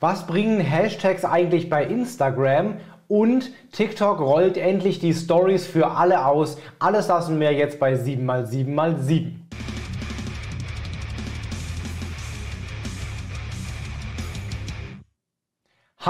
Was bringen Hashtags eigentlich bei Instagram? Und TikTok rollt endlich die Stories für alle aus. Alles und mehr jetzt bei 7x7x7.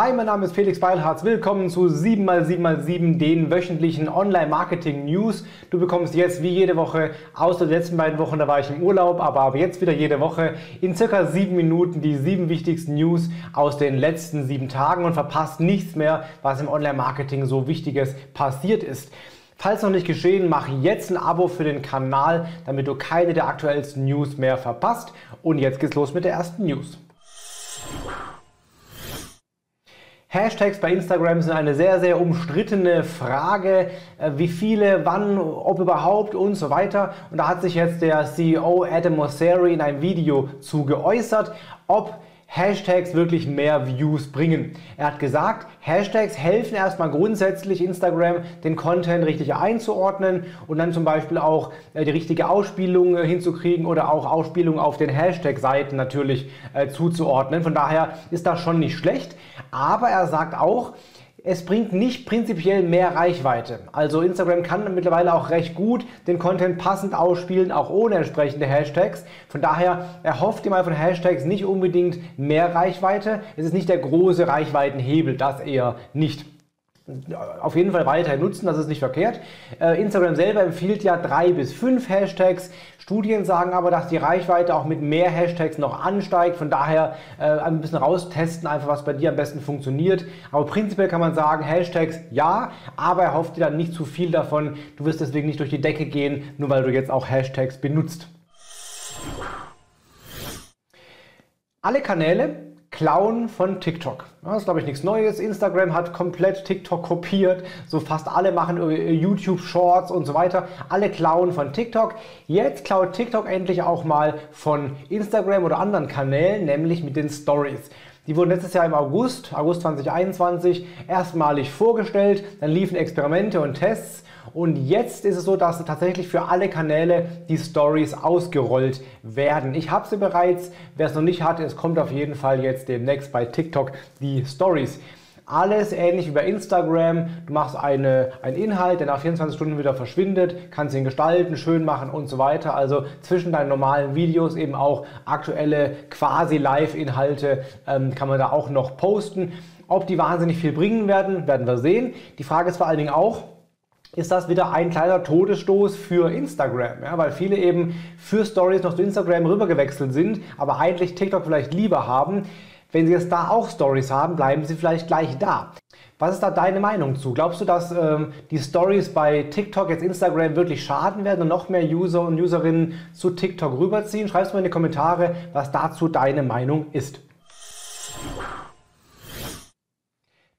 Hi, mein Name ist Felix Beilharz. Willkommen zu 7x7x7, den wöchentlichen Online-Marketing-News. Du bekommst jetzt wie jede Woche, außer den letzten beiden Wochen, da war ich im Urlaub, aber ab jetzt wieder jede Woche in circa sieben Minuten die sieben wichtigsten News aus den letzten sieben Tagen und verpasst nichts mehr, was im Online-Marketing so Wichtiges passiert ist. Falls noch nicht geschehen, mach jetzt ein Abo für den Kanal, damit du keine der aktuellsten News mehr verpasst. Und jetzt geht's los mit der ersten News. Hashtags bei Instagram sind eine sehr, sehr umstrittene Frage. Äh, wie viele, wann, ob überhaupt und so weiter. Und da hat sich jetzt der CEO Adam Mosseri in einem Video zu geäußert, ob Hashtags wirklich mehr Views bringen. Er hat gesagt, Hashtags helfen erstmal grundsätzlich Instagram, den Content richtig einzuordnen und dann zum Beispiel auch äh, die richtige Ausspielung äh, hinzukriegen oder auch Ausspielung auf den Hashtag-Seiten natürlich äh, zuzuordnen. Von daher ist das schon nicht schlecht. Aber er sagt auch, es bringt nicht prinzipiell mehr Reichweite. Also Instagram kann mittlerweile auch recht gut den Content passend ausspielen, auch ohne entsprechende Hashtags. Von daher erhofft ihr mal von Hashtags nicht unbedingt mehr Reichweite. Es ist nicht der große Reichweitenhebel, das eher nicht auf jeden Fall weiterhin nutzen, das ist nicht verkehrt. Äh, Instagram selber empfiehlt ja drei bis fünf Hashtags. Studien sagen aber, dass die Reichweite auch mit mehr Hashtags noch ansteigt. Von daher äh, ein bisschen raustesten, einfach was bei dir am besten funktioniert. Aber prinzipiell kann man sagen, Hashtags ja, aber er hofft dir dann nicht zu viel davon. Du wirst deswegen nicht durch die Decke gehen, nur weil du jetzt auch Hashtags benutzt. Alle Kanäle Clown von TikTok. Das ist, glaube ich, nichts Neues. Instagram hat komplett TikTok kopiert. So fast alle machen YouTube Shorts und so weiter. Alle klauen von TikTok. Jetzt klaut TikTok endlich auch mal von Instagram oder anderen Kanälen, nämlich mit den Stories. Die wurden letztes Jahr im August, August 2021, erstmalig vorgestellt. Dann liefen Experimente und Tests. Und jetzt ist es so, dass tatsächlich für alle Kanäle die Stories ausgerollt werden. Ich habe sie bereits. Wer es noch nicht hat, es kommt auf jeden Fall jetzt demnächst bei TikTok die Stories. Alles ähnlich wie bei Instagram. Du machst eine, einen Inhalt, der nach 24 Stunden wieder verschwindet, kannst ihn gestalten, schön machen und so weiter. Also zwischen deinen normalen Videos eben auch aktuelle quasi Live-Inhalte ähm, kann man da auch noch posten. Ob die wahnsinnig viel bringen werden, werden wir sehen. Die Frage ist vor allen Dingen auch, ist das wieder ein kleiner Todesstoß für Instagram, ja, weil viele eben für Stories noch zu Instagram rübergewechselt sind, aber eigentlich TikTok vielleicht lieber haben. Wenn sie jetzt da auch Stories haben, bleiben sie vielleicht gleich da. Was ist da deine Meinung zu? Glaubst du, dass ähm, die Stories bei TikTok jetzt Instagram wirklich schaden werden und noch mehr User und Userinnen zu TikTok rüberziehen? Schreib mir in die Kommentare, was dazu deine Meinung ist.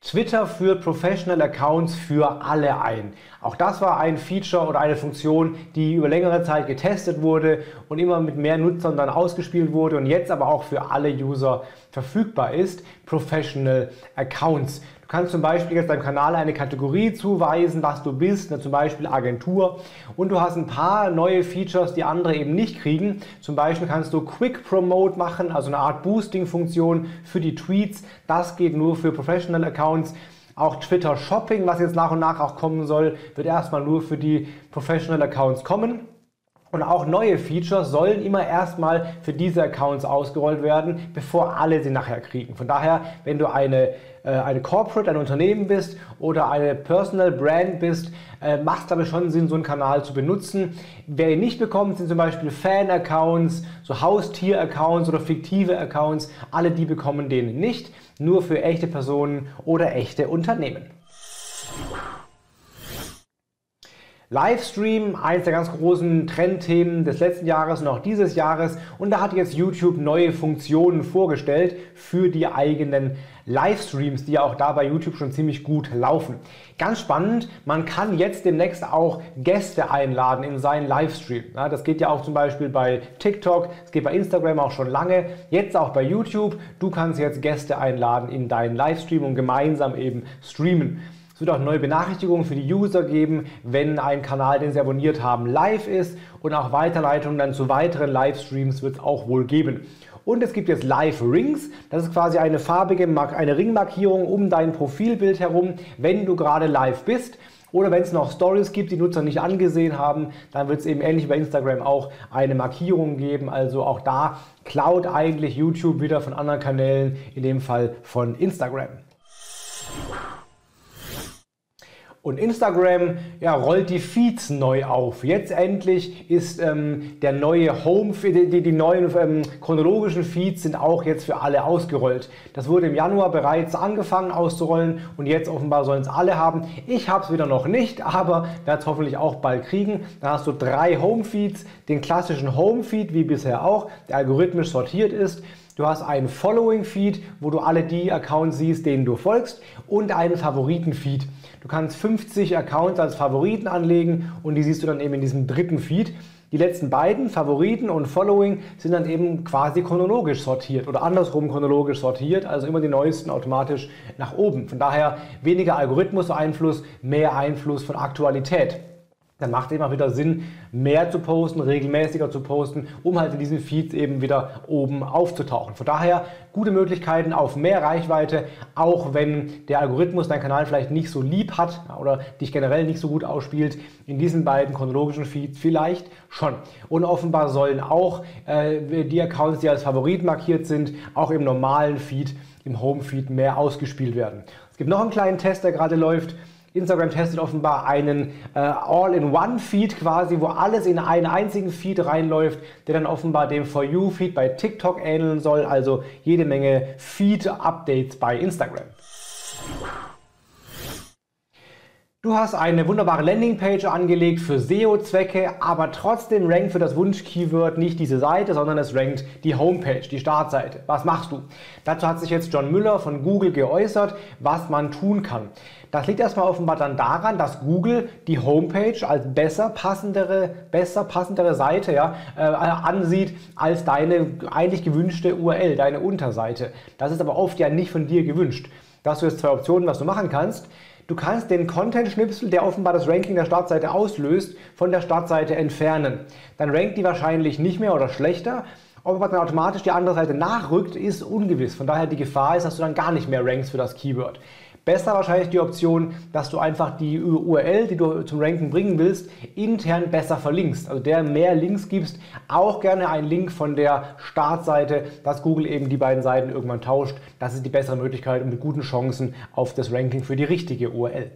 Twitter führt Professional Accounts für alle ein. Auch das war ein Feature oder eine Funktion, die über längere Zeit getestet wurde und immer mit mehr Nutzern dann ausgespielt wurde und jetzt aber auch für alle User verfügbar ist. Professional Accounts kannst zum Beispiel jetzt deinem Kanal eine Kategorie zuweisen, was du bist, ne, zum Beispiel Agentur. Und du hast ein paar neue Features, die andere eben nicht kriegen. Zum Beispiel kannst du Quick Promote machen, also eine Art Boosting-Funktion für die Tweets. Das geht nur für Professional Accounts. Auch Twitter Shopping, was jetzt nach und nach auch kommen soll, wird erstmal nur für die Professional Accounts kommen. Und auch neue Features sollen immer erstmal für diese Accounts ausgerollt werden, bevor alle sie nachher kriegen. Von daher, wenn du eine, äh, eine Corporate, ein Unternehmen bist oder eine Personal Brand bist, äh, macht es aber schon Sinn, so einen Kanal zu benutzen. Wer ihn nicht bekommt, sind zum Beispiel Fan-Accounts, so Haustier-Accounts oder fiktive Accounts. Alle die bekommen den nicht, nur für echte Personen oder echte Unternehmen. Livestream, eines der ganz großen Trendthemen des letzten Jahres und auch dieses Jahres. Und da hat jetzt YouTube neue Funktionen vorgestellt für die eigenen Livestreams, die ja auch da bei YouTube schon ziemlich gut laufen. Ganz spannend, man kann jetzt demnächst auch Gäste einladen in seinen Livestream. Ja, das geht ja auch zum Beispiel bei TikTok, es geht bei Instagram auch schon lange, jetzt auch bei YouTube. Du kannst jetzt Gäste einladen in deinen Livestream und gemeinsam eben streamen. Es wird auch neue Benachrichtigungen für die User geben, wenn ein Kanal, den sie abonniert haben, live ist und auch Weiterleitungen dann zu weiteren Livestreams wird es auch wohl geben. Und es gibt jetzt Live Rings. Das ist quasi eine farbige, eine Ringmarkierung um dein Profilbild herum, wenn du gerade live bist. Oder wenn es noch Stories gibt, die Nutzer nicht angesehen haben, dann wird es eben ähnlich wie bei Instagram auch eine Markierung geben. Also auch da klaut eigentlich YouTube wieder von anderen Kanälen, in dem Fall von Instagram. Und Instagram ja, rollt die Feeds neu auf. Jetzt endlich ist ähm, der neue Home, die, die neuen ähm, chronologischen Feeds sind auch jetzt für alle ausgerollt. Das wurde im Januar bereits angefangen auszurollen und jetzt offenbar sollen es alle haben. Ich habe es wieder noch nicht, aber werde es hoffentlich auch bald kriegen. Dann hast du drei Home Feeds, den klassischen Home Feed wie bisher auch, der algorithmisch sortiert ist. Du hast einen Following-Feed, wo du alle die Accounts siehst, denen du folgst und einen Favoriten-Feed. Du kannst 50 Accounts als Favoriten anlegen und die siehst du dann eben in diesem dritten Feed. Die letzten beiden, Favoriten und Following, sind dann eben quasi chronologisch sortiert oder andersrum chronologisch sortiert, also immer die neuesten automatisch nach oben. Von daher weniger Algorithmus-Einfluss, mehr Einfluss von Aktualität dann macht es immer wieder Sinn, mehr zu posten, regelmäßiger zu posten, um halt in diesen Feeds eben wieder oben aufzutauchen. Von daher gute Möglichkeiten auf mehr Reichweite, auch wenn der Algorithmus deinen Kanal vielleicht nicht so lieb hat oder dich generell nicht so gut ausspielt. In diesen beiden chronologischen Feeds vielleicht schon. Und offenbar sollen auch äh, die Accounts, die als Favorit markiert sind, auch im normalen Feed, im Home-Feed mehr ausgespielt werden. Es gibt noch einen kleinen Test, der gerade läuft. Instagram testet offenbar einen äh, All-in-One-Feed quasi, wo alles in einen einzigen Feed reinläuft, der dann offenbar dem For You-Feed bei TikTok ähneln soll, also jede Menge Feed-Updates bei Instagram. Du hast eine wunderbare Landingpage angelegt für SEO-Zwecke, aber trotzdem rankt für das Wunsch-Keyword nicht diese Seite, sondern es rankt die Homepage, die Startseite. Was machst du? Dazu hat sich jetzt John Müller von Google geäußert, was man tun kann. Das liegt erstmal offenbar dann daran, dass Google die Homepage als besser passendere, besser passendere Seite ja, äh, ansieht als deine eigentlich gewünschte URL, deine Unterseite. Das ist aber oft ja nicht von dir gewünscht. Da hast du jetzt zwei Optionen, was du machen kannst. Du kannst den Content-Schnipsel, der offenbar das Ranking der Startseite auslöst, von der Startseite entfernen. Dann rankt die wahrscheinlich nicht mehr oder schlechter. Ob aber dann automatisch die andere Seite nachrückt, ist ungewiss. Von daher die Gefahr ist, dass du dann gar nicht mehr rankst für das Keyword. Besser wahrscheinlich die Option, dass du einfach die URL, die du zum Ranken bringen willst, intern besser verlinkst. Also der mehr Links gibst, auch gerne ein Link von der Startseite, dass Google eben die beiden Seiten irgendwann tauscht. Das ist die bessere Möglichkeit und mit guten Chancen auf das Ranking für die richtige URL.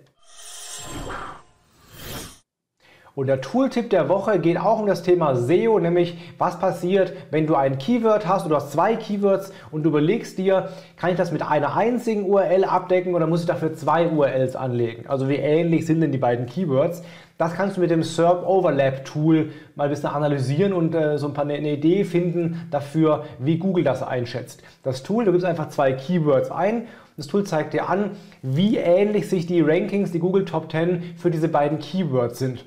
Und der Tooltip der Woche geht auch um das Thema SEO, nämlich was passiert, wenn du ein Keyword hast, hast zwei Keywords und du überlegst dir, kann ich das mit einer einzigen URL abdecken oder muss ich dafür zwei URLs anlegen? Also wie ähnlich sind denn die beiden Keywords? Das kannst du mit dem SERP Overlap Tool mal ein bisschen analysieren und äh, so ein paar eine Idee finden dafür, wie Google das einschätzt. Das Tool, du gibst einfach zwei Keywords ein. Das Tool zeigt dir an, wie ähnlich sich die Rankings, die Google Top 10 für diese beiden Keywords sind.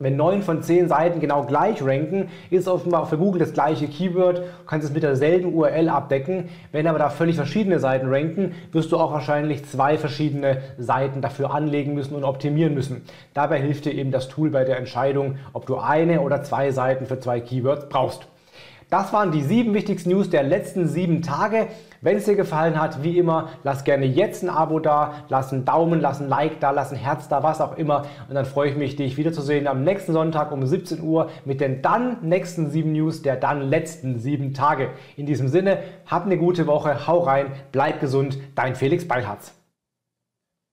Wenn 9 von 10 Seiten genau gleich ranken, ist offenbar für Google das gleiche Keyword, du kannst es mit derselben URL abdecken. Wenn aber da völlig verschiedene Seiten ranken, wirst du auch wahrscheinlich zwei verschiedene Seiten dafür anlegen müssen und optimieren müssen. Dabei hilft dir eben das Tool bei der Entscheidung, ob du eine oder zwei Seiten für zwei Keywords brauchst. Das waren die sieben wichtigsten News der letzten sieben Tage. Wenn es dir gefallen hat, wie immer, lass gerne jetzt ein Abo da, lass einen Daumen, lass ein Like da, lass ein Herz da, was auch immer. Und dann freue ich mich, dich wiederzusehen am nächsten Sonntag um 17 Uhr mit den dann nächsten sieben News der dann letzten sieben Tage. In diesem Sinne, hab eine gute Woche, hau rein, bleib gesund, dein Felix Beilharz.